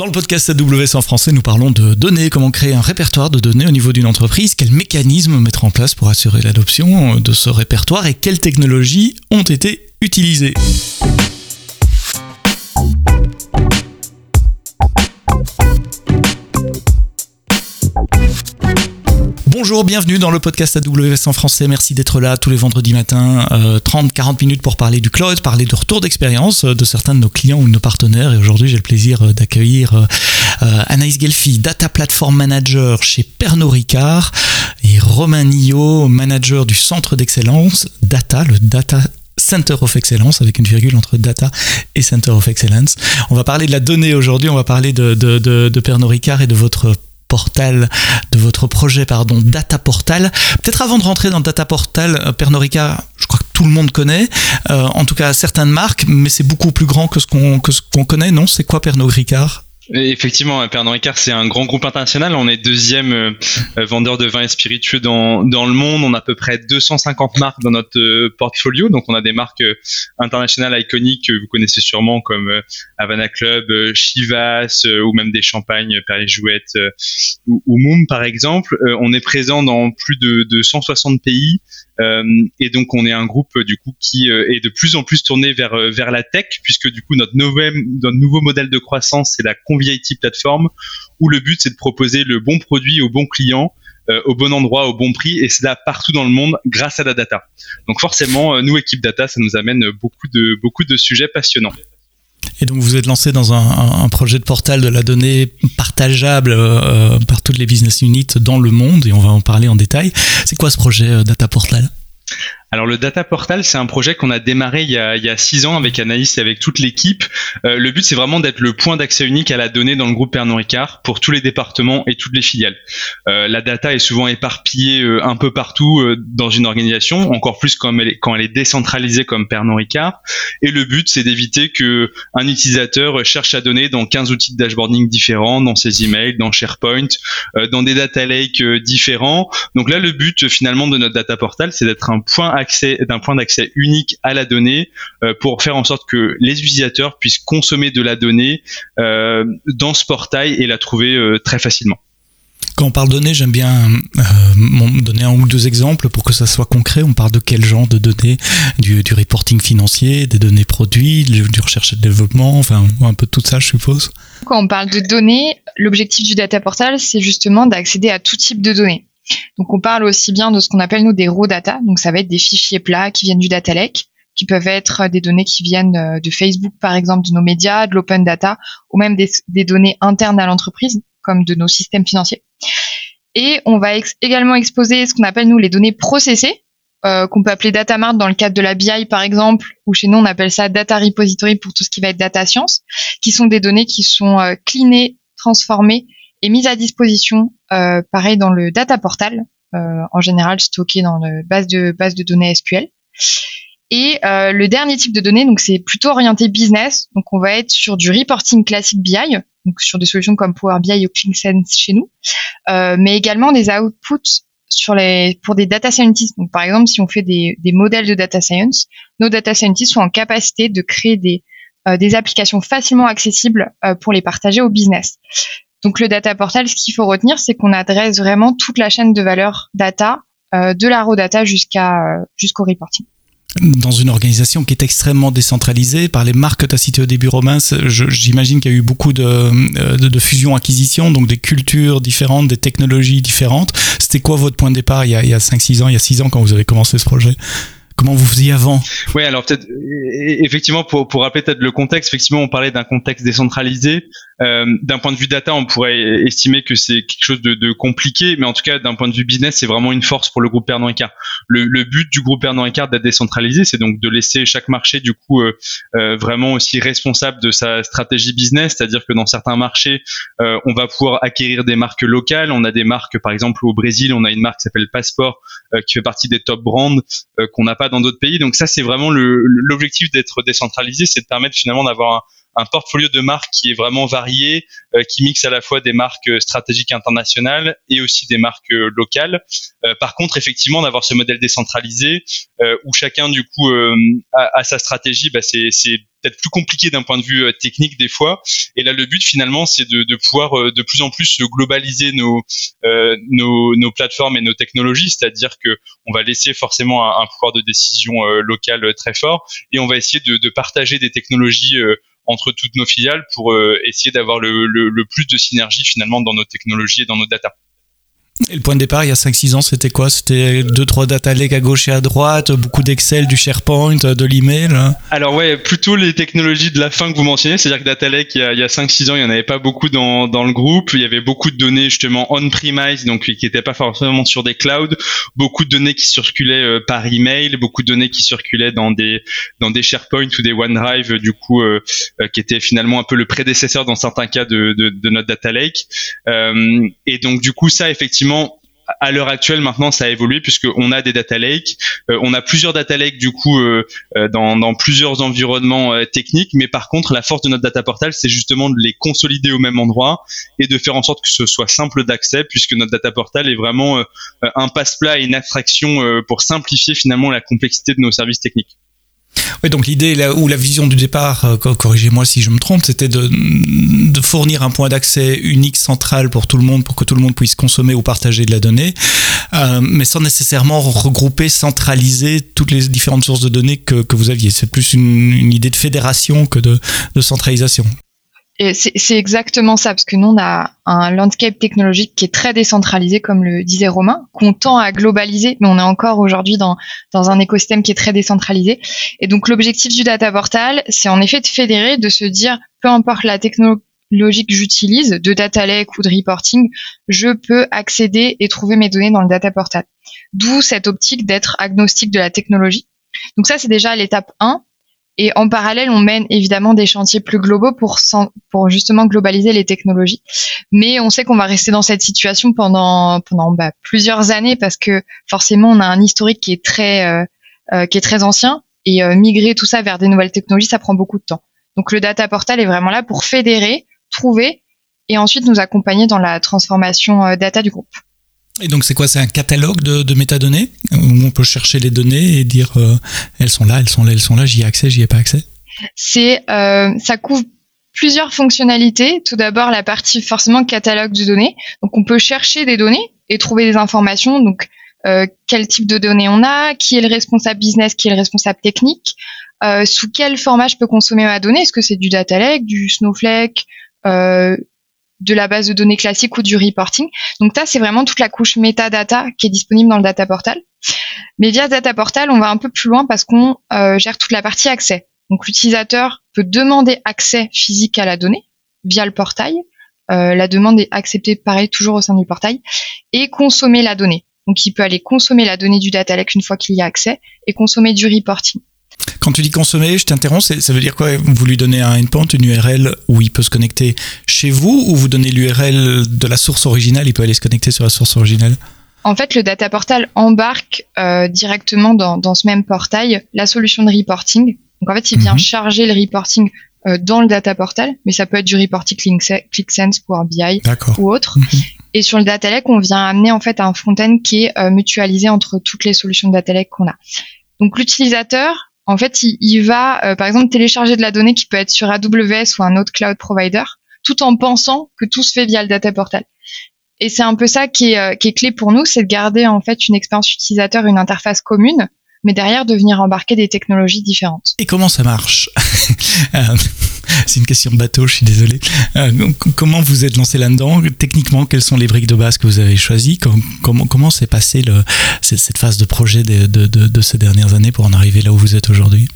Dans le podcast AWS en français, nous parlons de données, comment créer un répertoire de données au niveau d'une entreprise, quels mécanismes mettre en place pour assurer l'adoption de ce répertoire et quelles technologies ont été utilisées. Bonjour, bienvenue dans le podcast AWS en français. Merci d'être là tous les vendredis matins, 30-40 euh, minutes pour parler du cloud, parler de retour d'expérience euh, de certains de nos clients ou de nos partenaires. Et aujourd'hui, j'ai le plaisir euh, d'accueillir Anaïs Gelfi, Data Platform Manager chez Pernod Ricard, et Romain Nio, manager du centre d'excellence Data, le Data Center of Excellence, avec une virgule entre data et Center of Excellence. On va parler de la donnée aujourd'hui, on va parler de, de Pernod Ricard et de votre portal de votre projet, pardon, Data Portal. Peut-être avant de rentrer dans Data Portal, euh, Pernod Ricard, je crois que tout le monde connaît, euh, en tout cas certaines marques, mais c'est beaucoup plus grand que ce qu'on connaît, non? C'est quoi Pernod Ricard Effectivement, Pernod Ricard, c'est un grand groupe international. On est deuxième euh, vendeur de vins et spiritueux dans, le monde. On a à peu près 250 marques dans notre euh, portfolio. Donc, on a des marques euh, internationales iconiques que vous connaissez sûrement comme Havana Club, Chivas ou même des champagnes Perrier Jouette ou, ou par exemple. on est présent dans plus de 160 pays. Euh, et donc on est un groupe du coup qui euh, est de plus en plus tourné vers euh, vers la tech puisque du coup notre nouveau notre nouveau modèle de croissance c'est la Conviviality Platform où le but c'est de proposer le bon produit au bon client au bon endroit, au bon prix, et c'est là partout dans le monde grâce à la data. Donc forcément, nous, équipe data, ça nous amène beaucoup de, beaucoup de sujets passionnants. Et donc vous êtes lancé dans un, un, projet de portal de la donnée partageable par toutes les business units dans le monde, et on va en parler en détail. C'est quoi ce projet Data Portal? Alors le Data Portal, c'est un projet qu'on a démarré il y a, il y a six ans avec Anaïs et avec toute l'équipe. Euh, le but, c'est vraiment d'être le point d'accès unique à la donnée dans le groupe Pernod Ricard pour tous les départements et toutes les filiales. Euh, la data est souvent éparpillée euh, un peu partout euh, dans une organisation, encore plus quand elle, est, quand elle est décentralisée comme Pernod Ricard. Et le but, c'est d'éviter que un utilisateur cherche à donner dans 15 outils de dashboarding différents, dans ses emails, dans SharePoint, euh, dans des data lakes différents. Donc là, le but finalement de notre Data Portal, c'est d'être un point accès, d'un point d'accès unique à la donnée euh, pour faire en sorte que les utilisateurs puissent consommer de la donnée euh, dans ce portail et la trouver euh, très facilement. Quand on parle données, j'aime bien donner un ou deux exemples pour que ça soit concret. On parle de quel genre de données? Du, reporting financier, des données produits, du recherche et développement, enfin un peu de tout ça, je suppose. Quand on parle de données, l'objectif du data portal, c'est justement d'accéder à tout type de données. Donc on parle aussi bien de ce qu'on appelle nous des raw data, donc ça va être des fichiers plats qui viennent du data lake, qui peuvent être des données qui viennent euh, de Facebook par exemple, de nos médias, de l'open data, ou même des, données internes à l'entreprise, comme de nos systèmes financiers. Et on va également exposer ce qu'on appelle nous les données processées, euh, qu'on peut appeler data mart dans le cadre de la BI par exemple, ou chez nous on appelle ça data repository pour tout ce qui va être data science, qui sont des données qui sont euh, cleanées, transformées est mise à disposition, euh, pareil dans le data portal, euh, en général stocké dans une base de base de données SQL. Et euh, le dernier type de données, donc c'est plutôt orienté business. Donc on va être sur du reporting classique BI, donc sur des solutions comme Power BI ou ClickSense chez nous, euh, mais également des outputs sur les pour des data scientists. Donc par exemple, si on fait des, des modèles de data science, nos data scientists sont en capacité de créer des euh, des applications facilement accessibles euh, pour les partager au business. Donc le data portal, ce qu'il faut retenir, c'est qu'on adresse vraiment toute la chaîne de valeur data, euh, de la raw data jusqu'à euh, jusqu'au reporting. Dans une organisation qui est extrêmement décentralisée, par les marques que tu as citées au début, Romain, j'imagine qu'il y a eu beaucoup de, euh, de, de fusions-acquisitions, donc des cultures différentes, des technologies différentes. C'était quoi votre point de départ il y a, il y a 5-6 ans, il y a 6 ans quand vous avez commencé ce projet? Comment vous faisiez avant? Oui, alors peut-être effectivement pour pour rappeler peut-être le contexte, effectivement on parlait d'un contexte décentralisé. Euh, d'un point de vue data, on pourrait estimer que c'est quelque chose de, de, compliqué, mais en tout cas d'un point de vue business, c'est vraiment une force pour le groupe Pernod Ricard. Le, le but du groupe Pernod Ricard d'être décentralisé, c'est donc de laisser chaque marché du coup euh, euh, vraiment aussi responsable de sa stratégie business, c'est-à-dire que dans certains marchés, on va pouvoir acquérir des marques locales. On a des marques, par exemple au Brésil, on a une marque qui s'appelle Passport, qui fait partie des top brands qu'on n'a pas dans d'autres pays. Donc ça, c'est vraiment l'objectif d'être décentralisé, c'est de permettre finalement d'avoir un portfolio de marques qui est vraiment varié, qui mixe à la fois des marques stratégiques internationales et aussi des marques locales. par contre, effectivement, d'avoir ce modèle décentralisé où chacun du coup a, a, sa stratégie, bah, c'est peut-être plus compliqué d'un point de vue euh, technique des fois. Et là, le but finalement, c'est de, de, pouvoir euh, de plus en plus globaliser nos, euh, nos, nos, plateformes et nos technologies, c'est-à-dire que on va laisser forcément un, pouvoir de décision euh, local très fort et on va essayer de, de partager des technologies entre toutes nos filiales pour essayer d'avoir le, plus de synergie finalement dans nos technologies et dans nos data. Et le point de départ, il y a 5-6 ans, c'était quoi? C'était 2-3 data lakes à gauche et à droite, beaucoup d'Excel, du SharePoint, de l'email hein. Alors ouais, plutôt les technologies de la fin que vous mentionnez, c'est-à-dire que data lake, il y a, a 5-6 ans, il n'y en avait pas beaucoup dans, dans le groupe, il y avait beaucoup de données justement on-premise, donc qui n'étaient pas forcément sur des clouds, beaucoup de données qui circulaient euh, par email, beaucoup de données qui circulaient dans des, dans des SharePoint ou des OneDrive, du coup, euh, euh, qui étaient finalement un peu le prédécesseur dans certains cas de, de notre data lake. et donc du coup, ça, effectivement, à l'heure actuelle, maintenant, ça a évolué puisqu'on a des data lakes, euh, on a plusieurs data lakes du coup euh, euh, dans, plusieurs environnements techniques, mais par contre, la force de notre data portal, c'est justement de les consolider au même endroit et de faire en sorte que ce soit simple d'accès, puisque notre data portal est vraiment un passe-plat et une abstraction pour simplifier finalement la complexité de nos services techniques. Oui, donc l'idée ou la vision du départ, euh, corrigez-moi si je me trompe, c'était de, fournir un point d'accès unique central pour tout le monde, pour que tout le monde puisse consommer ou partager de la donnée, euh, mais sans nécessairement regrouper, centraliser toutes les différentes sources de données que, vous aviez. C'est plus une, une, idée de fédération que de centralisation. C'est exactement ça, parce que nous, on a un landscape technologique qui est très décentralisé, comme le disait Romain, qu'on tend à globaliser, mais on est encore aujourd'hui dans, dans un écosystème qui est très décentralisé. Et donc, l'objectif du data portal, c'est en effet de fédérer, de se dire, peu importe la technologie que j'utilise, de data lake ou de reporting, je peux accéder et trouver mes données dans le data portal. D'où cette optique d'être agnostique de la technologie. Donc ça, c'est déjà l'étape 1. Et en parallèle, on mène évidemment des chantiers plus globaux pour, pour justement globaliser les technologies. Mais on sait qu'on va rester dans cette situation pendant, pendant bah, plusieurs années parce que forcément, on a un historique qui est très, euh, euh, qui est très ancien et euh, migrer tout ça vers des nouvelles technologies, ça prend beaucoup de temps. Donc le data portal est vraiment là pour fédérer, trouver et ensuite nous accompagner dans la transformation data du groupe. Et donc c'est quoi? C'est un catalogue de, métadonnées? Où on peut chercher les données et dire euh, elles sont là, elles sont là, elles sont là, j'y ai accès, j'y ai pas accès? C'est euh, ça couvre plusieurs fonctionnalités. Tout d'abord la partie forcément catalogue de données. Donc on peut chercher des données et trouver des informations. Donc euh, quel type de données on a, qui est le responsable business, qui est le responsable technique, sous quel format je peux consommer ma donnée? Est-ce que c'est du data lake, du Snowflake, de la base de données classique ou du reporting. Donc ça, c'est vraiment toute la couche metadata qui est disponible dans le data portal. Mais via data portal, on va un peu plus loin parce qu'on euh, gère toute la partie accès. Donc l'utilisateur peut demander accès physique à la donnée via le portail. Euh, la demande est acceptée pareil toujours au sein du portail et consommer la donnée. Donc il peut aller consommer la donnée du data lake une fois qu'il y a accès et consommer du reporting. Quand tu dis consommer, je t'interromps, ça veut dire quoi? Vous lui donnez un endpoint, une URL où il peut se connecter chez vous ou vous donnez l'URL de la source originale, il peut aller se connecter sur la source originale? En fait, le data portal embarque euh, directement dans, ce même portail la solution de reporting. Donc en fait, il vient mhm. charger le reporting euh, dans le data portal, mais ça peut être du reporting ClickSense pour BI ou autre. Mhm. Et sur le data lake, on vient amener en fait un front-end qui est euh, mutualisé entre toutes les solutions de data lake qu'on a. Donc l'utilisateur en fait, il, va, euh, par exemple, télécharger de la donnée qui peut être sur AWS ou un autre cloud provider, tout en pensant que tout se fait via le data portal. Et c'est un peu ça qui est, euh, qui est clé pour nous, c'est de garder en fait une expérience utilisateur, une interface commune, mais derrière de venir embarquer des technologies différentes. Et comment ça marche? Euh, C'est une question de bateau, je suis désolé. Euh, comment vous êtes lancé là-dedans? Techniquement, quelles sont les briques de base que vous avez choisies? Comment comment s'est passée cette phase de projet de ces dernières années pour en arriver là où vous êtes aujourd'hui?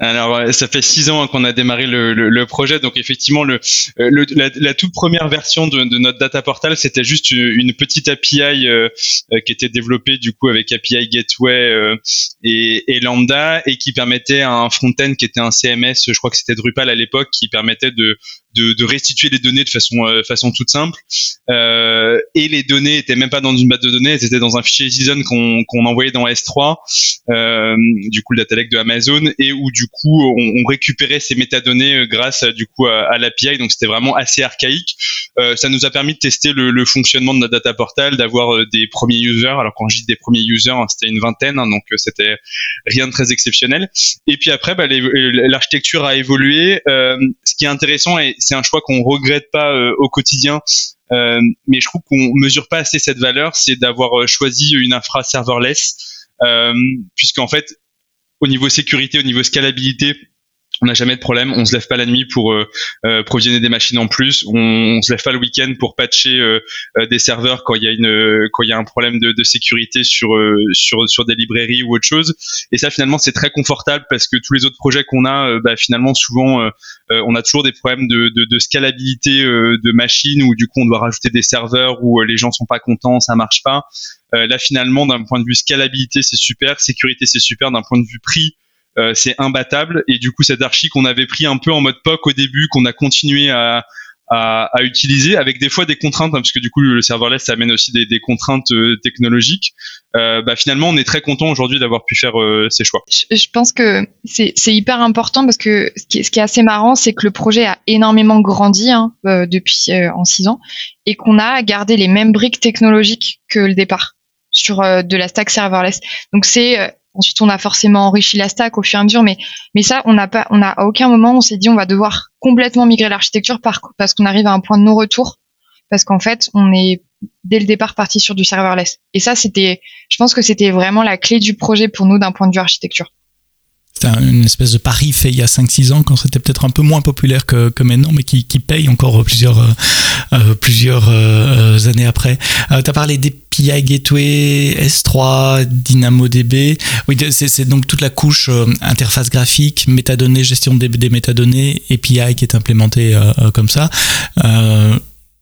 Alors, ça fait six ans qu'on a démarré le, le, le, projet, donc effectivement, le, euh, le la, la, toute première version de, de notre data portal, c'était juste une petite API euh, euh, qui était développée du coup avec API Gateway et, et, Lambda et qui permettait un front-end qui était un CMS, je crois que c'était Drupal à l'époque, qui permettait de, de, de, restituer les données de façon, façon toute simple. et les données étaient même pas dans une base de données, elles étaient dans un fichier JSON qu'on qu'on envoyait dans S3, du coup le data lake de Amazon, et où du coup on, récupérait ces métadonnées grâce du coup à, l'API. Donc c'était vraiment assez archaïque. ça nous a permis de tester le, fonctionnement de notre data portal, d'avoir des premiers users. Alors quand je dis des premiers users, hein, c'était une vingtaine, hein, donc c'était rien de très exceptionnel. Et puis après, bah, l'architecture a évolué. ce qui est intéressant et c'est un choix qu'on regrette pas au quotidien, euh, mais je trouve qu'on mesure pas assez cette valeur, c'est d'avoir euh, choisi une infra serverless, euh, puisqu'en fait, au niveau sécurité, au niveau scalabilité, on n'a jamais de problème. On se lève pas la nuit pour euh, euh, provisionner des machines en plus. On, on se lève pas le week-end pour patcher euh, des serveurs quand il y a une quand il y a un problème de, sécurité sur sur sur des librairies ou autre chose. Et ça finalement c'est très confortable parce que tous les autres projets qu'on a, bah, finalement souvent on a toujours des problèmes de scalabilité de machines où du coup on doit rajouter des serveurs où les gens sont pas contents, ça marche pas. Là finalement d'un point de vue scalabilité c'est super, sécurité c'est super, d'un point de vue prix euh, c'est imbattable. Et du coup, cette archi qu'on avait pris un peu en mode POC au début, qu'on a continué à, à, utiliser avec des fois des contraintes hein, parce que du coup le serverless ça amène aussi des, des contraintes euh, technologiques. Euh, bah, finalement on est très content aujourd'hui d'avoir pu faire ces choix. Je, pense que c'est hyper important parce que ce qui, ce qui est assez marrant c'est que le projet a énormément grandi hein, depuis en six ans et qu'on a gardé les mêmes briques technologiques que le départ sur de la stack serverless donc c'est Ensuite, on a forcément enrichi la stack au fur et à mesure, mais, mais ça, on n'a pas, on a à aucun moment on s'est dit on va devoir complètement migrer l'architecture parce qu'on arrive à un point de non-retour, parce qu'en fait, on est dès le départ parti sur du serverless. Et ça, c'était, je pense que c'était vraiment la clé du projet pour nous d'un point de vue architecture. C'était une espèce de pari fait il y a 5-6 ans quand c'était peut-être un peu moins populaire que, maintenant, mais qui, paye encore plusieurs, euh, euh plusieurs euh, années après. Euh, tu as parlé des PI Gateway, S3, DynamoDB. Oui, c'est donc toute la couche euh, interface graphique, métadonnées, gestion des, des métadonnées, API qui est implémentée comme ça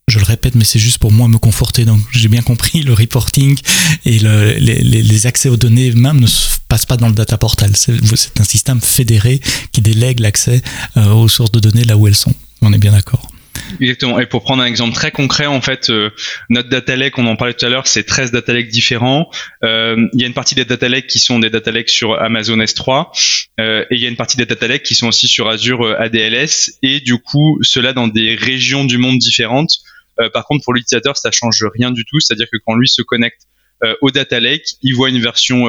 je le répète, mais c'est juste pour moi me conforter. Donc, j'ai bien compris, le reporting et le, les, accès aux données même ne se passent pas dans le data portal. C'est un système fédéré qui délègue l'accès euh, aux sources de données là où elles sont. On est bien d'accord. Exactement. Et pour prendre un exemple très concret, en fait, euh, notre data lake, on en parlait tout à l'heure, c'est 13 data lakes différents. Euh, il y a une partie des data lakes qui sont des data lakes sur Amazon S3, euh, et il y a une partie des data lakes qui sont aussi sur Azure ADLS, et du coup, cela dans des régions du monde différentes. Euh, par contre, pour l'utilisateur, ça change rien du tout. C'est-à-dire que quand lui se connecte au data lake, il voit une version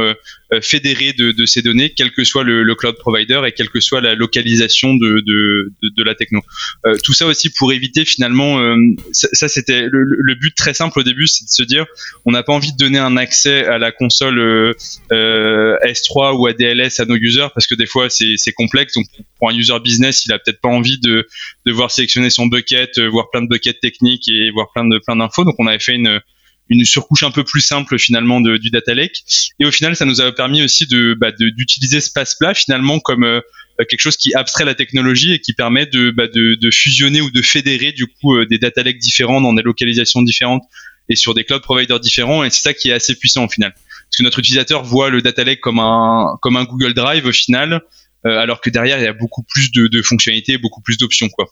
euh, fédérée de, de, ces données, quel que soit le, le, cloud provider et quelle que soit la localisation de, de, de la techno. Euh, tout ça aussi pour éviter finalement, ça, ça c'était le, le, but très simple au début, c'est de se dire, on n'a pas envie de donner un accès à la console S3 ou à DLS à nos users parce que des fois c'est complexe. Donc pour un user business, il a peut-être pas envie de devoir sélectionner son bucket, voir plein de buckets techniques et voir plein de plein d'infos. Donc on avait fait une une surcouche un peu plus simple finalement de, du data lake. Et au final, ça nous a permis aussi de bah, d'utiliser ce passe plat finalement comme euh, quelque chose qui abstrait la technologie et qui permet de, bah, de, de fusionner ou de fédérer du coup euh, des data lakes différents dans des localisations différentes et sur des cloud providers différents. Et c'est ça qui est assez puissant au final, parce que notre utilisateur voit le data lake comme un comme un Google Drive au final, euh, alors que derrière il y a beaucoup plus de, de fonctionnalités, beaucoup plus d'options quoi.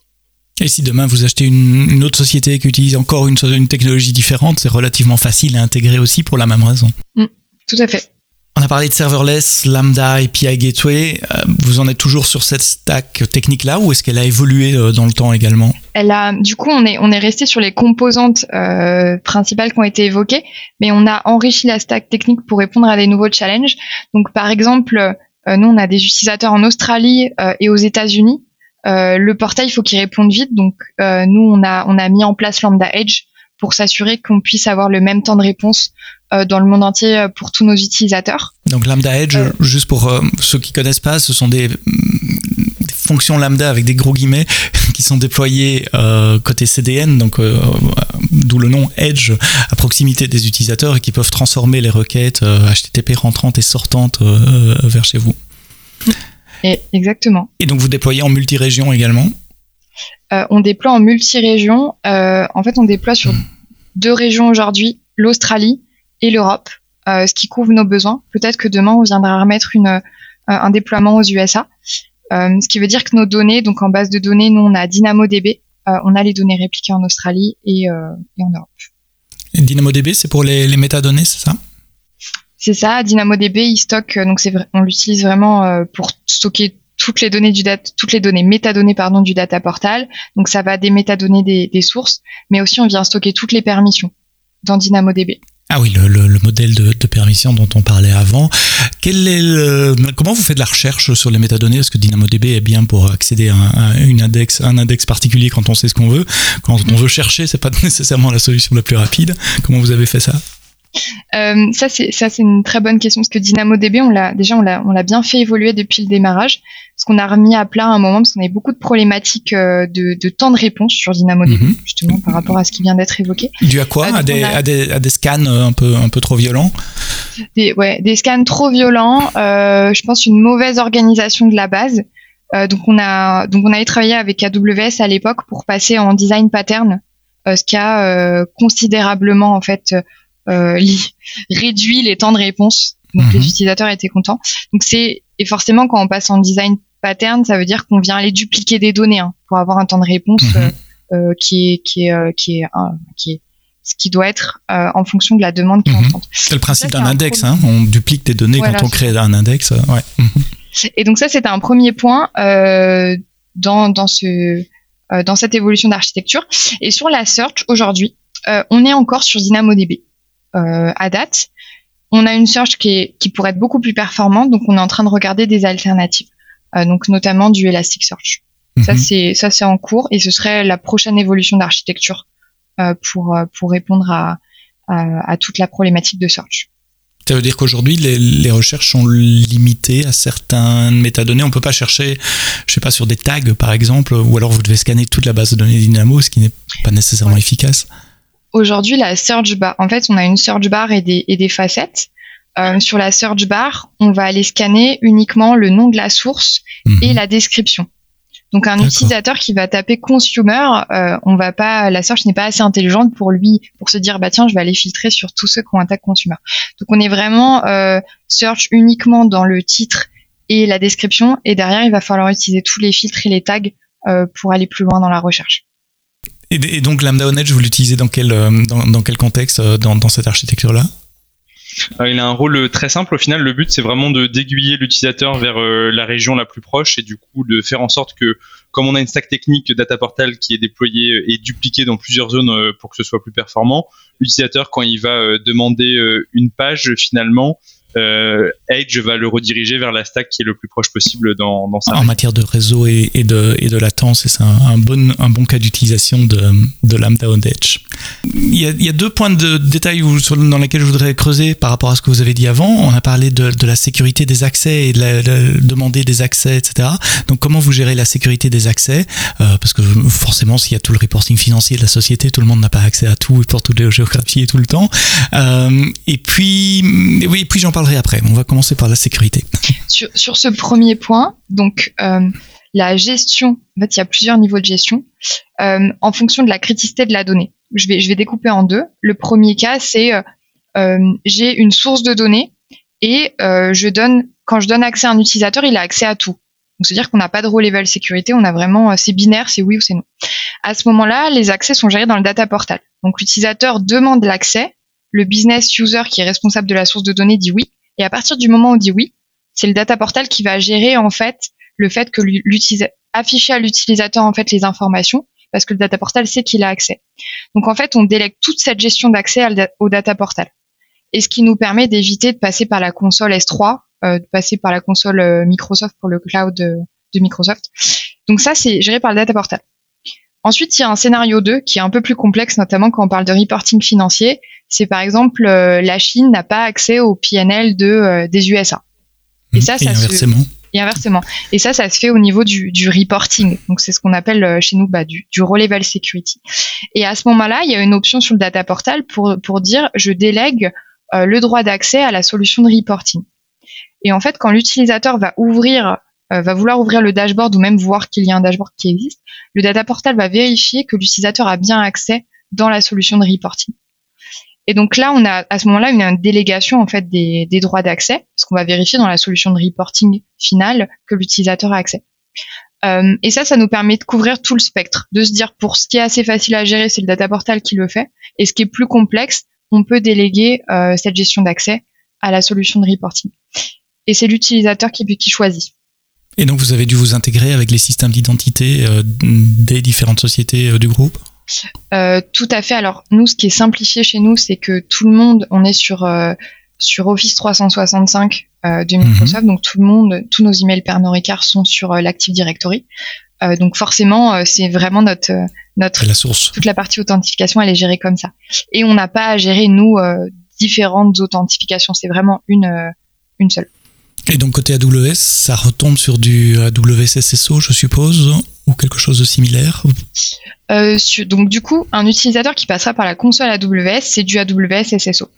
Et si demain vous achetez une, autre société qui utilise encore une, une technologie différente, c'est relativement facile à intégrer aussi pour la même raison. Mm, tout à fait. On a parlé de serverless, Lambda, API Gateway. Euh, vous en êtes toujours sur cette stack technique-là ou est-ce qu'elle a évolué euh, dans le temps également? Elle a, du coup, on est on est resté sur les composantes euh, principales qui ont été évoquées, mais on a enrichi la stack technique pour répondre à des nouveaux challenges. Donc, par exemple, nous on a des utilisateurs en Australie et aux États-Unis euh, le portail, il faut qu'il réponde vite. Donc, euh, nous, on a, on a mis en place Lambda Edge pour s'assurer qu'on puisse avoir le même temps de réponse euh, dans le monde entier pour tous nos utilisateurs. Donc Lambda Edge, juste pour ceux qui connaissent pas, ce sont des, fonctions lambda avec des gros guillemets qui sont déployées côté CDN, donc d'où le nom Edge à proximité des utilisateurs et qui peuvent transformer les requêtes HTTP rentrantes et sortantes vers chez vous exactement. Et donc vous déployez en multi-région également euh, On déploie en multi-région. Euh, en fait, on déploie sur hmm. deux régions aujourd'hui, l'Australie et l'Europe, euh, ce qui couvre nos besoins. Peut-être que demain, on viendra remettre une, un déploiement aux USA. ce qui veut dire que nos données, donc en base de données, nous, on a DynamoDB, on a les données répliquées en Australie et, et en Europe. Et DynamoDB, c'est pour les, les métadonnées, c'est ça? C'est ça, DynamoDB, il stocke, euh, donc c'est on l'utilise vraiment euh, pour stocker toutes les données du data, toutes les données métadonnées pardon du data portal. Donc ça va des métadonnées des, sources, mais aussi on vient stocker toutes les permissions dans DynamoDB. Ah oui, le, le, le modèle de, de, permission dont on parlait avant. Quel est le, comment vous faites de la recherche sur les métadonnées? Est-ce que DynamoDB est bien pour accéder à, un, index, un index particulier quand on sait ce qu'on veut? Quand on veut chercher, c'est pas nécessairement la solution la plus rapide. Comment vous avez fait ça? Euh, ça c'est ça c'est une très bonne question parce que DynamoDB on l'a déjà on l'a on l'a bien fait évoluer depuis le démarrage parce qu'on a remis à plat à un moment parce qu'on avait beaucoup de problématiques euh, de, de, temps de réponse sur DynamoDB mm -hmm. justement par rapport à ce qui vient d'être évoqué. Dû à quoi? Euh, à, des, a... à, des, à, des, scans un peu un peu trop violents? Des ouais des scans trop violents. Je pense une mauvaise organisation de la base. donc on a donc on avait travaillé avec AWS à l'époque pour passer en design pattern, ce qui a considérablement en fait euh, réduit les temps de réponse. Donc les utilisateurs étaient contents. Donc c'est et forcément quand on passe en design pattern, ça veut dire qu'on vient aller dupliquer des données hein, pour avoir un temps de réponse mm -hmm. euh, qui est qui est euh, qui est euh, qui est ce qui doit être euh, en fonction de la demande qui est mmh. C'est le principe d'un index, hein. on duplique des données voilà, quand on crée un index. Ouais. Mmh. Et donc ça, c'était un premier point euh, dans, dans, ce, euh, dans cette évolution d'architecture. Et sur la search, aujourd'hui, on est encore sur DynamoDB euh, à date. On a une search qui, est, qui pourrait être beaucoup plus performante, donc on est en train de regarder des alternatives, euh, donc notamment du Elasticsearch. -hmm. Ça c'est ça c'est en cours et ce serait la prochaine évolution d'architecture euh, pour pour répondre à, à, à toute la problématique de search. Ça veut dire qu'aujourd'hui, les, les, recherches sont limitées à certaines métadonnées. On peut pas chercher, je sais pas, sur des tags, par exemple, ou alors vous devez scanner toute la base de données Dynamo, ce qui n'est pas nécessairement ouais. efficace aujourd'hui la search bar, en fait, on a une search bar et des, et des facettes. Euh, sur la search bar, on va aller scanner uniquement le nom de la source mmh. et la description. Donc un utilisateur qui va taper consumer, euh, on va pas, la search n'est pas assez intelligente pour lui pour se dire bah tiens je vais aller filtrer sur tous ceux qui ont un tag consumer. Donc on est vraiment euh, search uniquement dans le titre et la description et derrière il va falloir utiliser tous les filtres et les tags euh, pour aller plus loin dans la recherche. Et, donc Lambda on Edge, vous l'utilisez dans quel, euh, dans, quel contexte euh, dans, cette architecture-là? Euh, il a un rôle très simple. Au final, le but, c'est vraiment de d'aiguiller l'utilisateur vers la région la plus proche et du coup de faire en sorte que, comme on a une stack technique Data Portal qui est déployée et dupliquée dans plusieurs zones pour que ce soit plus performant, l'utilisateur, quand il va demander une page, finalement, euh, Edge va le rediriger vers la stack qui est le plus proche possible dans, dans sa En matière de réseau et, et, de, et de latence, c'est un, un, bon, un bon cas d'utilisation de, de Lambda on Edge. Il y, a, il y a deux points de détail où, sur, dans lesquels je voudrais creuser par rapport à ce que vous avez dit avant. On a parlé de, de la sécurité des accès et de la, de demander des accès, etc. Donc comment vous gérez la sécurité des accès? Euh, Parce que forcément, s'il y a tout le reporting financier de la société, tout le monde n'a pas accès à tout et pour toutes les géographies et tout le temps. Euh, et puis, oui, puis j'en parle parlerai après. On va commencer par la sécurité. Sur, ce premier point, donc euh, la gestion, en fait, il y a plusieurs niveaux de gestion euh, en fonction de la criticité de la donnée. Je vais, je vais découper en deux. Le premier cas, c'est euh, j'ai une source de données et je donne, quand je donne accès à un utilisateur, il a accès à tout. C'est-à-dire qu'on n'a pas de row level sécurité, on a vraiment, c'est binaire, c'est oui ou c'est non. À ce moment-là, les accès sont gérés dans le data portal. Donc, l'utilisateur demande l'accès, le business user qui est responsable de la source de données dit oui, et à partir du moment où on dit oui, c'est le data portal qui va gérer en fait le fait que afficher à l'utilisateur en fait les informations parce que le data portal sait qu'il a accès. Donc en fait, on délègue toute cette gestion d'accès au data portal. Et ce qui nous permet d'éviter de passer par la console S3, euh, de passer par la console euh, Microsoft pour le cloud de, de Microsoft. Donc ça, c'est géré par le data portal. Ensuite, il y a un scénario 2 qui est un peu plus complexe, notamment quand on parle de reporting financier. C'est par exemple, euh, la Chine n'a pas accès au PNL de, euh, des USA. Et ça, et ça inversement. Se... Et inversement. Et ça, ça se fait au niveau du, du reporting. Donc, c'est ce qu'on appelle euh, chez nous bah, du, du row level security. Et à ce moment-là, il y a une option sur le data portal pour, pour dire je délègue euh, le droit d'accès à la solution de reporting. Et en fait, quand l'utilisateur va ouvrir euh, va vouloir ouvrir le dashboard ou même voir qu'il y a un dashboard qui existe, le data portal va vérifier que l'utilisateur a bien accès dans la solution de reporting. Et donc là, on a à ce moment-là une, délégation en fait des, des droits d'accès, parce qu'on va vérifier dans la solution de reporting finale que l'utilisateur a accès. Euh, et ça, ça nous permet de couvrir tout le spectre, de se dire pour ce qui est assez facile à gérer, c'est le data portal qui le fait, et ce qui est plus complexe, on peut déléguer euh, cette gestion d'accès à la solution de reporting. Et c'est l'utilisateur qui, qui choisit. Et donc vous avez dû vous intégrer avec les systèmes d'identité des différentes sociétés du groupe? Tout à fait. Alors nous, ce qui est simplifié chez nous, c'est que tout le monde, on est sur sur Office 365 de Microsoft, mhm. donc tout le monde, tous nos emails Pernod Ricard sont sur l'Active Directory. donc forcément, c'est vraiment notre notre la source. toute la partie authentification, elle est gérée comme ça. Et on n'a pas à gérer nous différentes authentifications. C'est vraiment une, euh, une seule. Et donc côté AWS, ça retombe sur du AWS SSO, je suppose, ou quelque chose de similaire? Euh, Donc du coup, un utilisateur qui passera par la console AWS, c'est du AWS SSO.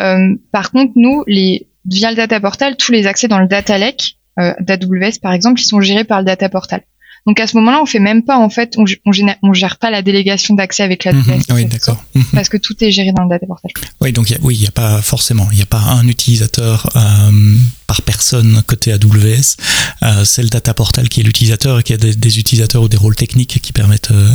Euh, par contre, nous, les, via le data portal, tous les accès dans le data lake d'AWS, par exemple, ils sont gérés par le data portal. Donc à ce moment-là, on fait même pas en fait, on, on, gère pas la délégation d'accès avec la mhm. oui, d'accord. Mhm. Parce que tout est géré dans le data portal. Oui, donc oui, il n'y a pas forcément, il n'y a pas un utilisateur euh, par personne côté AWS. Euh, c'est le data portal qui est l'utilisateur et qui a des, utilisateurs ou des rôles techniques qui permettent euh,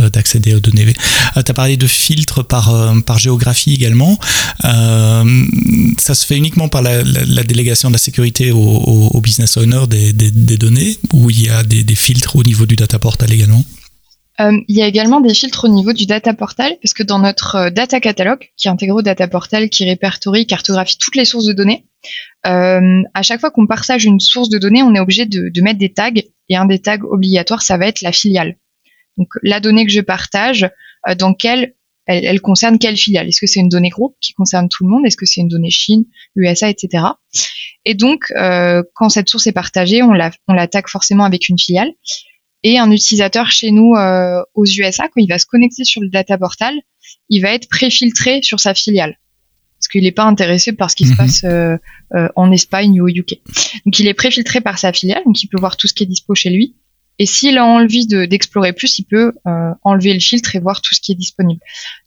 euh, d'accéder aux données. tu as parlé de filtres par, par géographie également. ça se fait uniquement par la, délégation de la sécurité au, business owner des, des, données ou il y a des, des au niveau du data portal également euh, il y a également des filtres au niveau du data portal, parce que dans notre euh, data catalogue, qui est intégré au data portal, qui répertorie, cartographie toutes les sources de données, euh, à chaque fois qu'on partage une source de données, on est obligé de, mettre des tags, et un des tags obligatoires, ça va être la filiale. Donc la donnée que je partage, dans quelle elle, elle, concerne quelle filiale? Est-ce que c'est une donnée groupe qui concerne tout le monde? Est-ce que c'est une donnée Chine, USA, etc. Et donc, euh, quand cette source est partagée, on la, on la tag forcément avec une filiale. Et un utilisateur chez nous euh, aux USA, quand il va se connecter sur le data portal, il va être préfiltré sur sa filiale. Parce qu'il n'est pas intéressé par ce qui se mhm. passe euh, euh, en Espagne ou au UK. Donc il est préfiltré par sa filiale, donc il peut voir tout ce qui est dispo chez lui. Et s'il a envie d'explorer plus, il peut enlever le filtre et voir tout ce qui est disponible.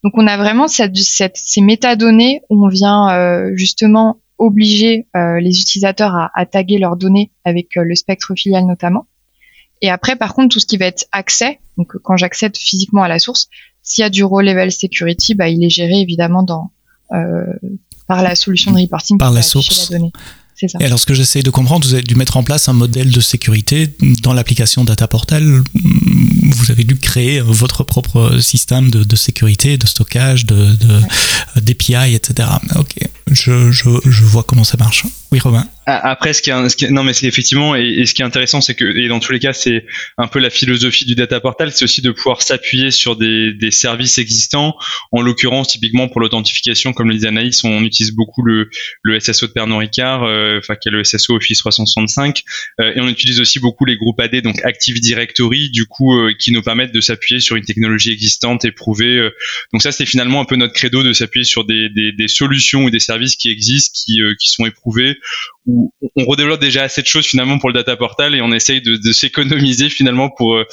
Donc on a vraiment cette, cette, ces métadonnées où on vient justement obliger les utilisateurs à, à, taguer leurs données avec le spectre filial notamment. Et après, par contre, tout ce qui va être accès, donc quand j'accède physiquement à la source, s'il y a du row level security, bah, il est géré évidemment dans, euh, par la solution de reporting par la source. La Ça. Et alors, ce que j'essaie de comprendre, vous avez dû mettre en place un modèle de sécurité dans l'application Data Portal. Vous avez dû créer votre propre système de, de sécurité, de stockage, de, ouais. d'API, etc. Ok, je, je, je vois comment ça marche. Oui, Robin? Après, ce qui, est, ce qui c'est effectivement, et, ce qui est intéressant, c'est que, et dans tous les cas, c'est un peu la philosophie du data portal, c'est aussi de pouvoir s'appuyer sur des, des, services existants. En l'occurrence, typiquement pour l'authentification, comme le disait Anaïs, on utilise beaucoup le, le SSO de Pernod Ricard, euh, enfin qui est le SSO Office 365, euh, et on utilise aussi beaucoup les groupes AD, donc Active Directory, du coup, euh, qui nous permettent de s'appuyer sur une technologie existante et prouver. donc ça, c'est finalement un peu notre credo de s'appuyer sur des, des, des, solutions ou des services qui existent, qui, qui sont éprouvés où on redéveloppe déjà assez de choses finalement pour le data portal et on essaye de, s'économiser finalement pour euh,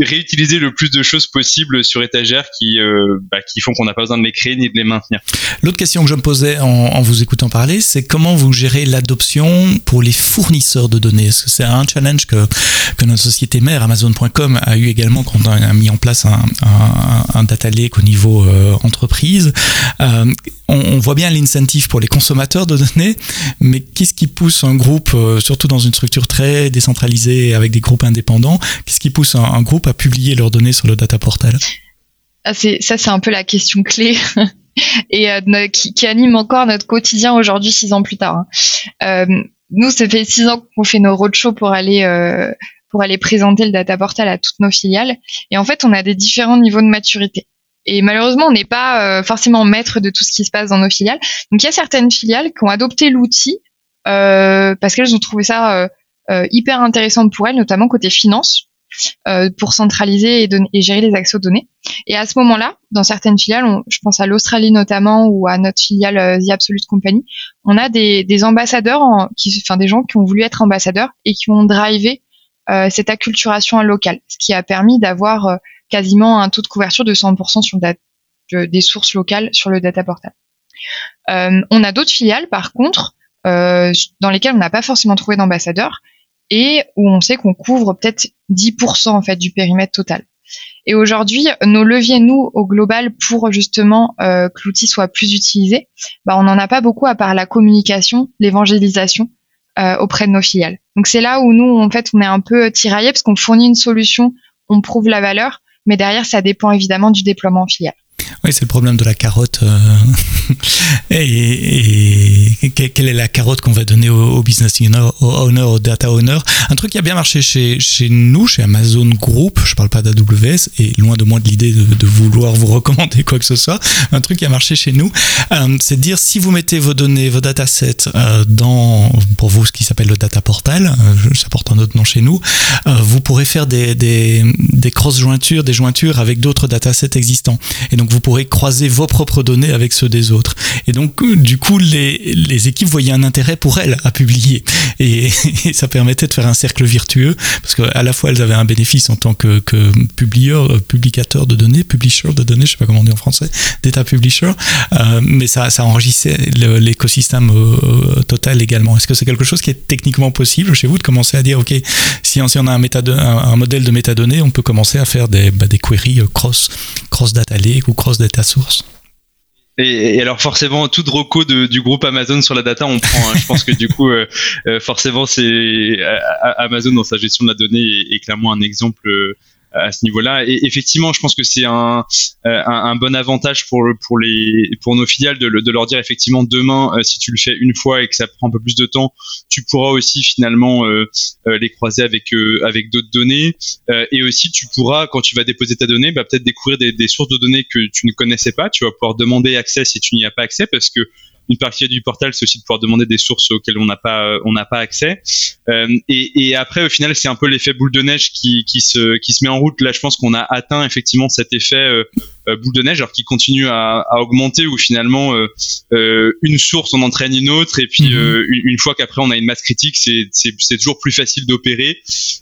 réutiliser le plus de choses possibles sur étagère qui, euh, bah, qui font qu'on n'a pas besoin de les créer ni de les maintenir. L'autre question que je me posais en, vous écoutant parler, c'est comment vous gérez l'adoption pour les fournisseurs de données? C'est un challenge que, que notre société mère Amazon.com a eu également quand on a mis en place un, data lake au niveau euh, entreprise? On, voit bien l'incentive pour les consommateurs de données, mais qu'est-ce qui pousse un groupe, euh, surtout dans une structure très décentralisée avec des groupes indépendants, qu'est-ce qui pousse un, groupe à publier leurs données sur le data portal? Ah, Ça, c'est un peu la question clé. et euh, qui, anime encore notre quotidien aujourd'hui, six ans plus tard. Hein. Euh, nous, ça fait six ans qu'on fait nos roadshows pour aller présenter le data portal à toutes nos filiales. Et en fait, on a des différents niveaux de maturité. Et malheureusement, on n'est pas euh, forcément maître de tout ce qui se passe dans nos filiales. Donc, il y a certaines filiales qui ont adopté l'outil euh, parce qu'elles ont trouvé ça euh, hyper intéressant pour elles, notamment côté finance, pour centraliser et, gérer les accès aux données. Et à ce moment-là, dans certaines filiales, je pense à l'Australie notamment ou à notre filiale The Absolute Company, on a des, des ambassadeurs, en, qui, enfin des gens qui ont voulu être ambassadeurs et qui ont drivé euh, cette acculturation locale, ce qui a permis d'avoir euh, quasiment un taux de couverture de 100% sur de, des sources locales sur le data portal. Euh, on a d'autres filiales, par contre, euh, dans lesquelles on n'a pas forcément trouvé d'ambassadeurs et où on sait qu'on couvre peut-être 10% en fait du périmètre total. Et aujourd'hui, nos leviers, nous, au global, pour justement euh, que l'outil soit plus utilisé, bah, on n'en a pas beaucoup à part la communication, l'évangélisation, auprès de nos filiales. Donc c'est là où nous, en fait, on est un peu tiraillés parce qu'on fournit une solution, on prouve la valeur, mais derrière, ça dépend évidemment du déploiement filial. Oui, c'est le problème de la carotte. Euh, et, quelle est la carotte qu'on va donner au, business owner, au data owner? Un truc qui a bien marché chez, chez nous, chez Amazon Group, je parle pas d'AWS, et loin de moi de l'idée de, vouloir vous recommander quoi que ce soit, un truc qui a marché chez nous, euh, c'est de dire si vous mettez vos données, vos datasets euh, dans, pour vous, ce qui s'appelle le data portal, ça porte un autre nom chez nous, vous pourrez faire des, des, des cross-jointures, des jointures avec d'autres datasets existants. Et donc vous pourrez croiser vos propres données avec ceux des autres. Et donc, euh, du coup, les, équipes voyaient un intérêt pour elles à publier. Et, ça permettait de faire un cercle virtueux, parce qu'à la fois, elles avaient un bénéfice en tant que, que publieur, euh, publicateur de données, publisher de données, je sais pas comment on dit en français, data publisher, euh, mais ça, ça enrichissait l'écosystème total également. Est-ce que c'est quelque chose qui est techniquement possible chez vous de commencer à dire, OK, si on, a un, modèle de métadonnées, on peut commencer à faire des, bah, des queries cross, cross data lake ou cross data source. Et, alors forcément, tout reco du groupe Amazon sur la data, on prend. Hein. Je pense que du coup, euh, euh, forcément, c'est euh, Amazon dans sa gestion de la donnée est, clairement un exemple à ce niveau-là. Et effectivement, je pense que c'est un, euh, un, un, bon avantage pour pour les pour nos filiales de, de leur dire effectivement demain, euh, si tu le fais une fois et que ça prend un peu plus de temps, tu pourras aussi finalement euh, les croiser avec avec d'autres données. et aussi, tu pourras quand tu vas déposer ta donnée, bah, peut-être découvrir des, des sources de données que tu ne connaissais pas. Tu vas pouvoir demander accès si tu n'y as pas accès parce que une partie du portal, c'est aussi de pouvoir demander des sources auxquelles on n'a pas, euh, on n'a pas accès. Euh, et, et, après, au final, c'est un peu l'effet boule de neige qui, qui, se, qui se met en route. Là, je pense qu'on a atteint effectivement cet effet euh, boule de neige, alors qui continue à, à augmenter, où finalement euh, euh, une source on entraîne une autre, et puis mhm. une, fois qu'après on a une masse critique, c'est, toujours plus facile d'opérer.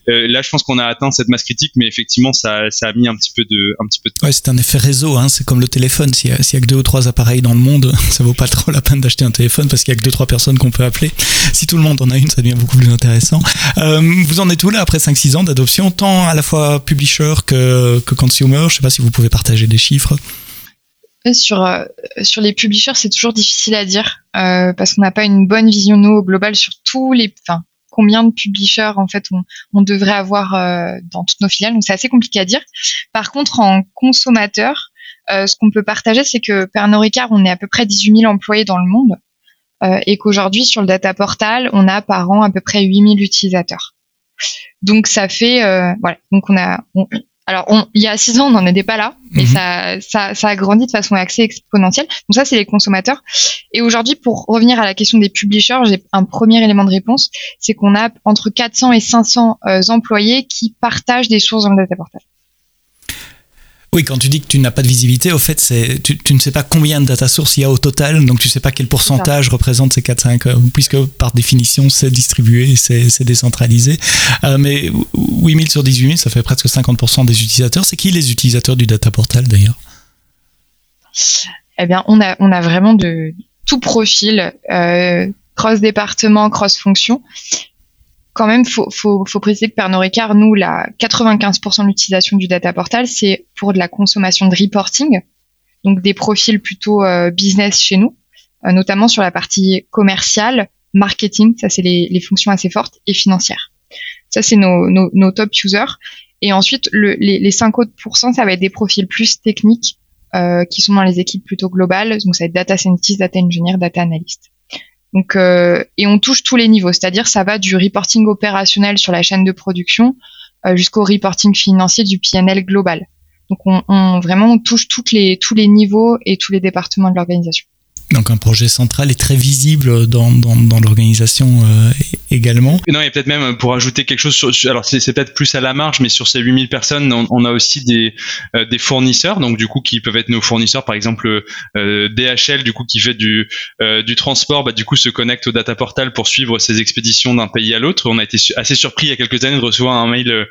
là, je pense qu'on a atteint cette masse critique, mais effectivement, ça, ça a mis un petit peu de, un petit peu de temps. Ouais, c'est un effet réseau, hein, c'est comme le téléphone. S'il y, y a que deux ou trois appareils dans le monde, ça vaut pas trop la peine d'acheter un téléphone parce qu'il y a que deux trois personnes qu'on peut appeler. Si tout le monde en a une, ça devient beaucoup plus intéressant. Euh, vous en êtes où là après 5-6 ans d'adoption, tant à la fois publisher que, que consumer? Je sais pas si vous pouvez partager des chiffres sur euh, sur les publishers, c'est toujours difficile à dire euh, parce qu'on n'a pas une bonne vision nous au global sur tous les, enfin combien de publishers en fait on, devrait avoir euh, dans toutes nos filiales. Donc c'est assez compliqué à dire. Par contre, en consommateur, ce qu'on peut partager, c'est que Pernod Ricard, on est à peu près 18 000 employés dans le monde et qu'aujourd'hui sur le data portal, on a par an à peu près 8 000 utilisateurs. Donc ça fait voilà. Donc on a alors, il y a six ans, on n'en était pas là, mais mhm. ça, ça, a grandi de façon assez exponentielle. Donc ça, c'est les consommateurs. Et aujourd'hui, pour revenir à la question des publishers, j'ai un premier élément de réponse, c'est qu'on a entre 400 et 500 euh, employés qui partagent des sources dans le data portal. Oui, quand tu dis que tu n'as pas de visibilité, au fait, c'est tu, tu, ne sais pas combien de data sources il y a au total, donc tu ne sais pas quel pourcentage représente ces 4-5, euh, puisque par définition, c'est distribué, c'est décentralisé. Euh, mais 8000 sur 18 000, ça fait presque 50% des utilisateurs. C'est qui les utilisateurs du data portal d'ailleurs? Eh bien, on a, on a vraiment de tout profil, euh, cross-département, cross-fonction quand même, faut, faut, faut préciser que Pernod Ricard, nous, la 95% de l'utilisation du data portal, c'est pour de la consommation de reporting, donc des profils plutôt euh, business chez nous, euh, notamment sur la partie commerciale, marketing, ça c'est les, les, fonctions assez fortes, et financières. Ça c'est nos, nos, nos, top users. Et ensuite, le, les, les 5 autres pourcents, ça va être des profils plus techniques euh, qui sont dans les équipes plutôt globales, donc ça va être data scientist, data engineer, data analyst. Donc, euh, et on touche tous les niveaux, c'est-à-dire ça va du reporting opérationnel sur la chaîne de production euh, jusqu'au reporting financier du PNL global. Donc, on, on, vraiment on touche toutes les, tous les niveaux et tous les départements de l'organisation. Donc un projet central est très visible dans, dans, l'organisation euh, également. Non, et peut-être même euh, pour ajouter quelque chose sur, alors c'est, peut-être plus à la marge, mais sur ces 8000 personnes, on, a aussi des, euh, des fournisseurs, donc du coup qui peuvent être nos fournisseurs, par exemple DHL, du coup qui fait du, du transport, bah, du coup se connecte au data portal pour suivre ses expéditions d'un pays à l'autre. On a été assez surpris il y a quelques années de recevoir un mail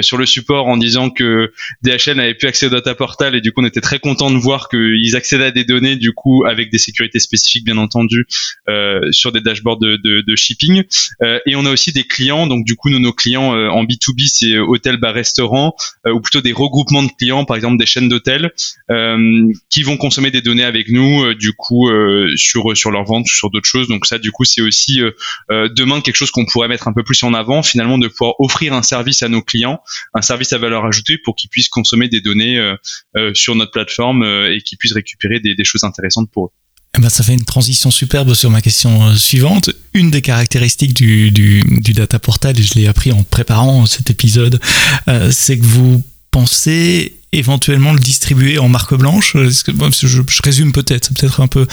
sur le support en disant que DHL n'avait plus accès au data portal et du coup on était très content de voir qu'ils accédaient à des données du coup avec des sécurités sécurité spécifique bien entendu sur des dashboards de, de, de shipping. et on a aussi des clients, donc du coup nous nos clients en B2B c'est hôtel, bar, restaurant, ou plutôt des regroupements de clients, par exemple des chaînes d'hôtels, qui vont consommer des données avec nous, du coup sur sur leur vente, sur d'autres choses. Donc ça du coup c'est aussi demain quelque chose qu'on pourrait mettre un peu plus en avant, finalement de pouvoir offrir un service à nos clients, un service à valeur ajoutée pour qu'ils puissent consommer des données euh, euh, sur notre plateforme euh, et qu'ils puissent récupérer des, choses intéressantes pour eux. Eh ben, ça fait une transition superbe sur ma question suivante. Une des caractéristiques du, du, data portal, et je l'ai appris en préparant cet épisode, c'est que vous pensez éventuellement le distribuer en marque blanche je, je, résume peut-être, peut-être un peu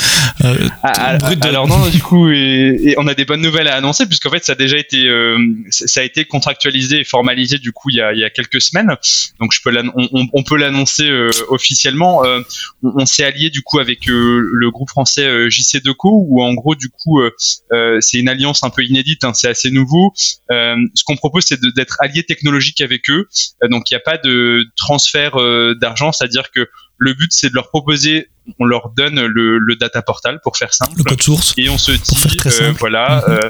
euh, ah, ah, brut. Alors non, du coup, et, on a des bonnes nouvelles à annoncer puisqu'en fait, ça a déjà été, euh, ça a été contractualisé et formalisé du coup il y a, il y a quelques semaines. Donc je peux on, on, peut l'annoncer euh, officiellement. Euh, on, on s'est allié du coup avec le groupe français JC Deco où en gros du coup c'est une alliance un peu inédite, hein, c'est assez nouveau. ce qu'on propose c'est d'être allié technologique avec eux. donc il n'y a pas de transfert euh, d'argent, c'est-à-dire que le but c'est de leur proposer, on leur donne le, data portal pour faire simple, le code source, et on se dit euh, voilà mhm. euh,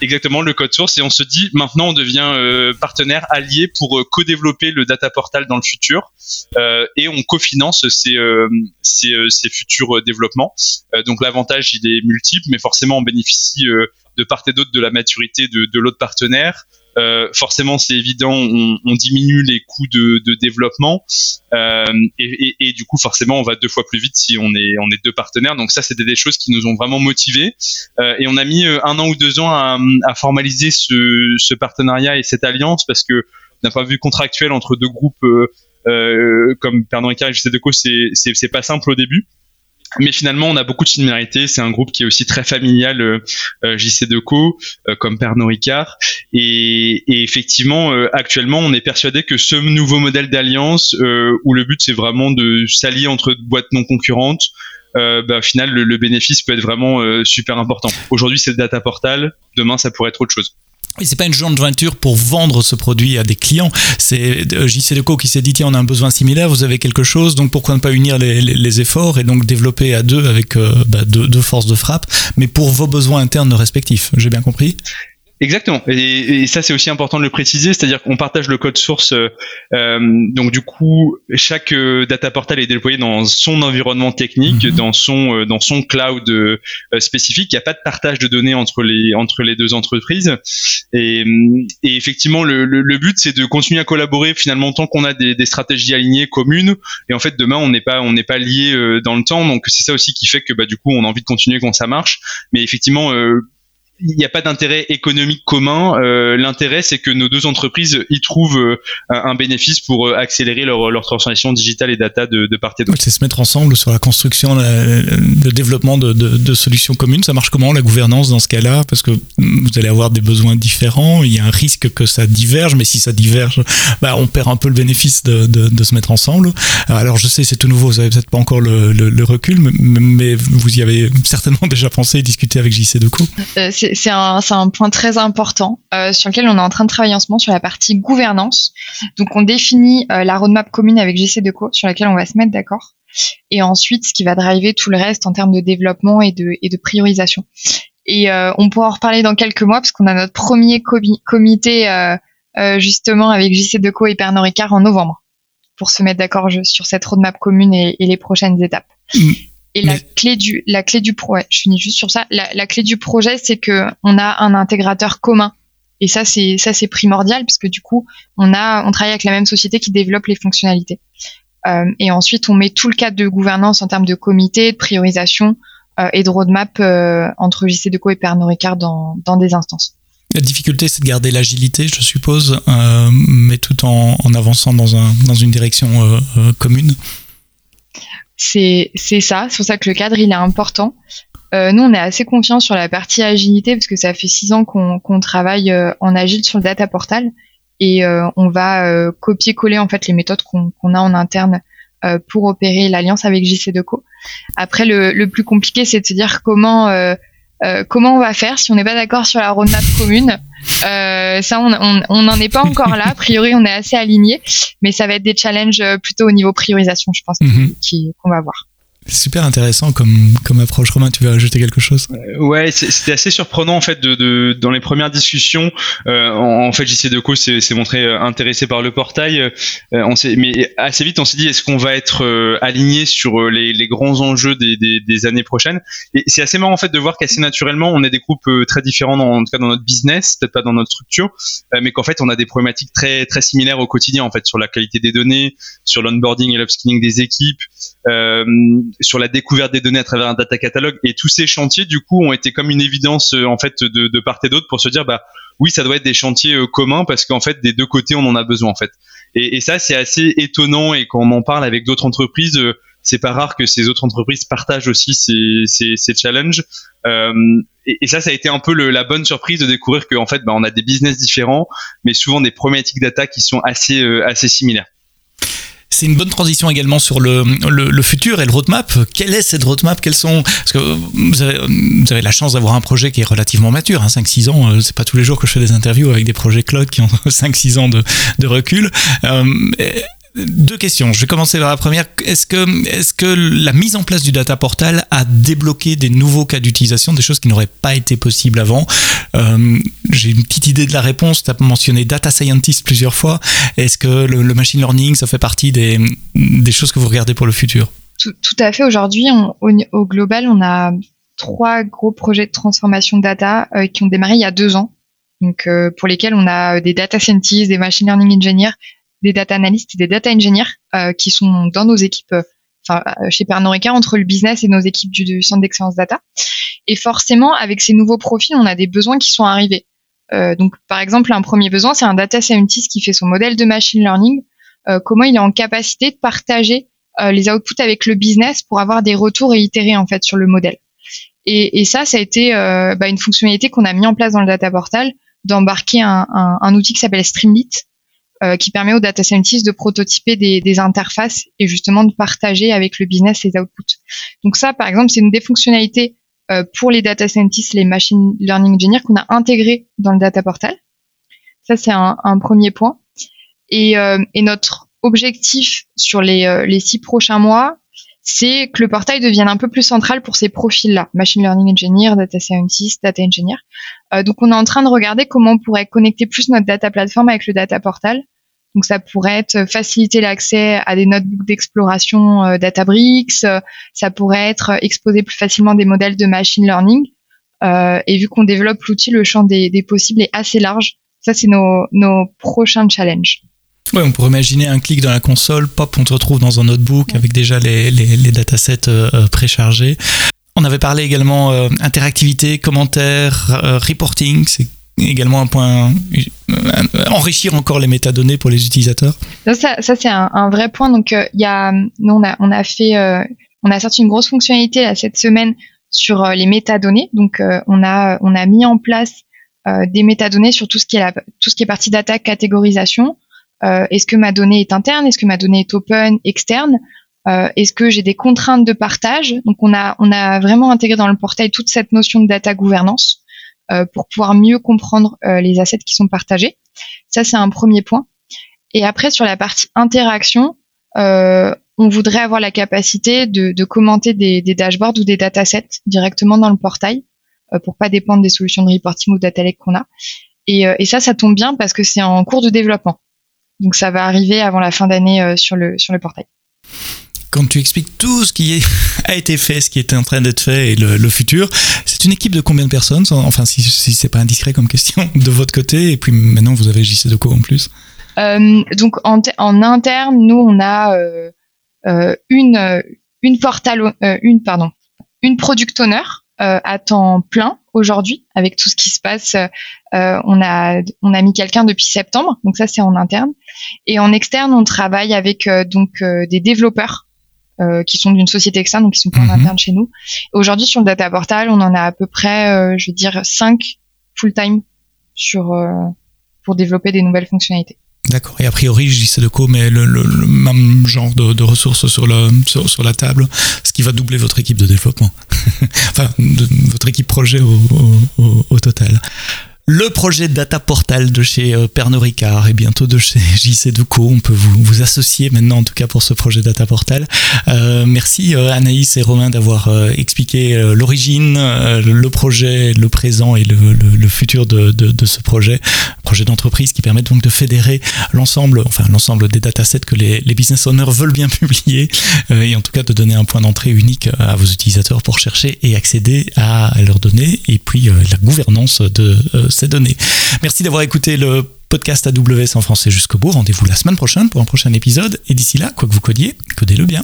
exactement le code source, et on se dit maintenant on devient partenaire allié pour co-développer le data portal dans le futur, et on cofinance ces, ces, futurs développements. donc l'avantage il est multiple, mais forcément on bénéficie de part et d'autre de la maturité de, de l'autre partenaire. Euh, forcément, c'est évident, on, on, diminue les coûts de, de développement. Euh, et, et, et, du coup, forcément, on va deux fois plus vite si on est on est deux partenaires. Donc ça, c'était des choses qui nous ont vraiment motivés. Euh, et on a mis euh, un an ou deux ans à, à formaliser ce, ce, partenariat et cette alliance parce que d'un point de vue contractuel entre deux groupes euh, comme Pernod Ricard et JC Deco, c'est c'est pas simple au début mais finalement on a beaucoup de similarités. C'est un groupe qui est aussi très familial euh, euh JC Deco euh, comme Pernod Ricard. Et, effectivement euh, actuellement on est persuadé que ce nouveau modèle d'alliance où le but c'est vraiment de s'allier entre boîtes non concurrentes bah, au final le, le, bénéfice peut être vraiment super important. Aujourd'hui c'est le data portal. Demain ça pourrait être autre chose et c'est pas une joint venture pour vendre ce produit à des clients. C'est euh, JC Deco qui s'est dit tiens on a un besoin similaire, vous avez quelque chose, donc pourquoi ne pas unir les, efforts et donc développer à deux avec euh, bah, deux, deux, forces de frappe, mais pour vos besoins internes respectifs. J'ai bien compris? Exactement. Et, et ça, c'est aussi important de le préciser, c'est-à-dire qu'on partage le code source. Euh, euh donc du coup, chaque euh, data portal est déployé dans son environnement technique, mhm. dans son euh, dans son cloud spécifique. Il n'y a pas de partage de données entre les entre les deux entreprises. Et, et effectivement, le, le, le but, c'est de continuer à collaborer finalement tant qu'on a des, des, stratégies alignées communes. Et en fait, demain, on n'est pas on n'est pas lié dans le temps. Donc c'est ça aussi qui fait que bah du coup, on a envie de continuer quand ça marche. Mais effectivement il n'y a pas d'intérêt économique commun. Euh, L'intérêt, c'est que nos deux entreprises y trouvent euh, un bénéfice pour euh, accélérer leur, leur, transformation digitale et data de, de part et d'autre. c'est se mettre ensemble sur la construction, le développement de, de, de, solutions communes. Ça marche comment la gouvernance dans ce cas-là? Parce que vous allez avoir des besoins différents. Il y a un risque que ça diverge, mais si ça diverge, bah, on perd un peu le bénéfice de, de se mettre ensemble. Alors je sais, c'est tout nouveau. Vous n'avez peut-être pas encore le, le, le recul, mais, mais, vous y avez certainement déjà pensé et discuté avec JC Deco. Euh, c'est un, un, point très important euh, sur lequel on est en train de travailler en ce moment sur la partie gouvernance. Donc on définit euh, la roadmap commune avec JC Deco sur laquelle on va se mettre d'accord. Et ensuite, ce qui va driver tout le reste en termes de développement et de, et de priorisation. Et euh, on pourra en reparler dans quelques mois parce qu'on a notre premier comité euh, euh, justement avec JC Deco et Pernod Ricard en novembre pour se mettre d'accord sur cette roadmap commune et, et les prochaines étapes. Mm. Et la clé du la clé du pro, je finis juste sur ça. La, la clé du projet, c'est que on a un intégrateur commun. Et ça, c'est ça, c'est primordial parce que du coup, on a on travaille avec la même société qui développe les fonctionnalités. Euh, et ensuite, on met tout le cadre de gouvernance en termes de comité, de priorisation euh, et de roadmap euh, entre JC Deco et Pernod Ricard dans, dans des instances. La difficulté, c'est de garder l'agilité, je suppose, euh, mais tout en, en, avançant dans, un, dans une direction commune c'est c'est ça. C'est pour ça que le cadre il est important. Euh, nous, on est assez confiants sur la partie agilité parce que ça fait six ans qu'on travaille euh, en agile sur le data portal et euh, on va copier-coller en fait les méthodes qu'on a en interne pour opérer l'alliance avec JC Deco. Après, le, le plus compliqué, c'est de se dire comment comment on va faire si on n'est pas d'accord sur la roadmap commune euh, Ça, on n'en est pas encore là. A priori, on est assez aligné, mais ça va être des challenges euh, plutôt au niveau priorisation, je pense, mhm. qu'on va voir. Super intéressant comme, approche. Romain, tu veux ajouter quelque chose? Euh, Ouais, c'était assez surprenant en fait de, dans les premières discussions. Euh, en, fait, JC Deco s'est montré euh, intéressé par le portail. Mais assez vite, on s'est dit est-ce qu'on va être aligné sur les, grands enjeux des années prochaines? Et c'est assez marrant en fait de voir qu'assez naturellement, on est des groupes très différents, dans, en tout cas dans notre business, peut-être pas dans notre structure, mais qu'en fait, on a des problématiques très très similaires au quotidien en fait sur la qualité des données, sur l'onboarding et l'upskilling des équipes. Euh, sur la découverte des données à travers un data catalogue. Et tous ces chantiers du coup ont été comme une évidence euh, en fait de, de part et d'autre pour se dire bah oui ça doit être des chantiers euh, communs parce qu'en fait des deux côtés on en a besoin en fait. Et, ça c'est assez étonnant. Et quand on en parle avec d'autres entreprises euh, c'est pas rare que ces autres entreprises partagent aussi ces, ces, ces challenges. Euh, et, et, ça ça a été un peu le, la bonne surprise de découvrir qu'en fait bah, on a des business différents mais souvent des problématiques data qui sont assez assez similaires c'est une bonne transition également sur le, le, le, futur et le roadmap. Quelle est cette roadmap? Quels sont Parce que vous avez, vous avez la chance d'avoir un projet qui est relativement mature, hein, 5-6 ans. Euh, c'est pas tous les jours que je fais des interviews avec des projets cloud qui ont 5-6 ans de, de recul. Euh, deux questions. Je vais commencer par la première. Est-ce que, la mise en place du data portal a débloqué des nouveaux cas d'utilisation, des choses qui n'auraient pas été possibles avant euh, J'ai une petite idée de la réponse. Tu as mentionné data scientist plusieurs fois. Est-ce que le, machine learning, ça fait partie des, choses que vous regardez pour le futur? Tout, à fait. Aujourd'hui, au, global, on a trois gros projets de transformation data euh, qui ont démarré il y a deux ans. Donc, euh, pour lesquels on a des data scientists, des machine learning engineers des data analysts et des data engineers euh, qui sont dans nos équipes, euh, enfin euh, chez Pernod Ricard, entre le business et nos équipes du, du centre d'excellence data. Et forcément, avec ces nouveaux profils, on a des besoins qui sont arrivés. Euh, donc, par exemple, un premier besoin, c'est un data scientist qui fait son modèle de machine learning. Euh, comment il est en capacité de partager euh, les outputs avec le business pour avoir des retours et itérer en fait sur le modèle. Et, et ça, ça a été bah, une fonctionnalité qu'on a mis en place dans le data portal, d'embarquer un, un, un, outil qui s'appelle Streamlit, euh, qui permet aux data scientists de prototyper des, des, interfaces et justement de partager avec le business les outputs. Donc ça, par exemple, c'est une des fonctionnalités euh, pour les data scientists, les machine learning engineers qu'on a intégré dans le data portal. Ça, c'est un, un, premier point. Et, euh, et, notre objectif sur les, euh, les six prochains mois, c'est que le portail devienne un peu plus central pour ces profils-là, machine learning engineer, data scientist, data engineer. Euh, donc on est en train de regarder comment on pourrait connecter plus notre data platform avec le data portal. Donc ça pourrait être faciliter l'accès à des notebooks d'exploration euh, Databricks, euh, ça pourrait être exposer plus facilement des modèles de machine learning. Euh, et vu qu'on développe l'outil, le champ des, des, possibles est assez large. Ça, c'est nos, nos prochains challenges. Ouais, on pourrait imaginer un clic dans la console, pop, on te retrouve dans un notebook ouais. avec déjà les, les, les datasets euh, préchargés. On avait parlé également euh, interactivité, commentaires, euh, reporting, c'est également un point euh, enrichir encore les métadonnées pour les utilisateurs. Ça, ça c'est un, un, vrai point. Donc il y a, nous on a, on a fait, on a sorti une grosse fonctionnalité là, cette semaine sur les métadonnées. Donc on a, on a mis en place des métadonnées sur tout ce qui est la, tout ce qui est partie data catégorisation euh, est-ce que ma donnée est interne? Est-ce que ma donnée est open, externe? Euh, Est-ce que j'ai des contraintes de partage? Donc on a, on a vraiment intégré dans le portail toute cette notion de data gouvernance euh, pour pouvoir mieux comprendre euh, les assets qui sont partagés. Ça, c'est un premier point. Et après, sur la partie interaction, euh, on voudrait avoir la capacité de, commenter des, dashboards ou des datasets directement dans le portail euh, pour pas dépendre des solutions de reporting ou data lake qu'on a. Et, et, ça, ça tombe bien parce que c'est en cours de développement. Donc ça va arriver avant la fin d'année euh, sur, le, sur le portail. Quand tu expliques tout ce qui a été fait, ce qui est en train d'être fait et le, le futur, c'est une équipe de combien de personnes Enfin, si, si c'est pas indiscret comme question, de votre côté, et puis maintenant vous avez JC Deco en plus? Euh, Donc en, en, interne, nous on a euh, euh, une, une portal, une, pardon, une product owner à temps plein aujourd'hui avec tout ce qui se passe. Euh, on a on a mis quelqu'un depuis septembre, donc ça c'est en interne. Et en externe, on travaille avec euh, donc euh, des développeurs qui sont d'une société externe, donc qui sont pas en interne chez nous. Aujourd'hui sur le data portal, on en a à peu près, je veux dire, 5 full time sur pour développer des nouvelles fonctionnalités. D'accord. Et a priori, JC Deco met le, le, le même genre de, de, ressources sur, le, sur, la table, ce qui va doubler votre équipe de développement. enfin, votre équipe projet au, au, au total. Le projet Data Portal de chez euh, Pernod Ricard et bientôt de chez JC Deco. On peut vous, vous associer maintenant, en tout cas, pour ce projet Data Portal. Euh, merci euh, Anaïs et Romain d'avoir euh, expliqué l'origine, le projet, le présent et le, le- le futur de, de- de ce projet. Projet d'entreprise qui permet donc de fédérer l'ensemble, enfin l'ensemble des datasets que les, les business owners veulent bien publier et en tout cas de donner un point d'entrée unique à vos utilisateurs pour chercher et accéder à leurs données et puis la gouvernance de c'est. Merci d'avoir écouté le podcast AWS en français jusqu'au bout. Rendez-vous la semaine prochaine pour un prochain épisode. Et d'ici là, quoi que vous codiez, codez-le bien.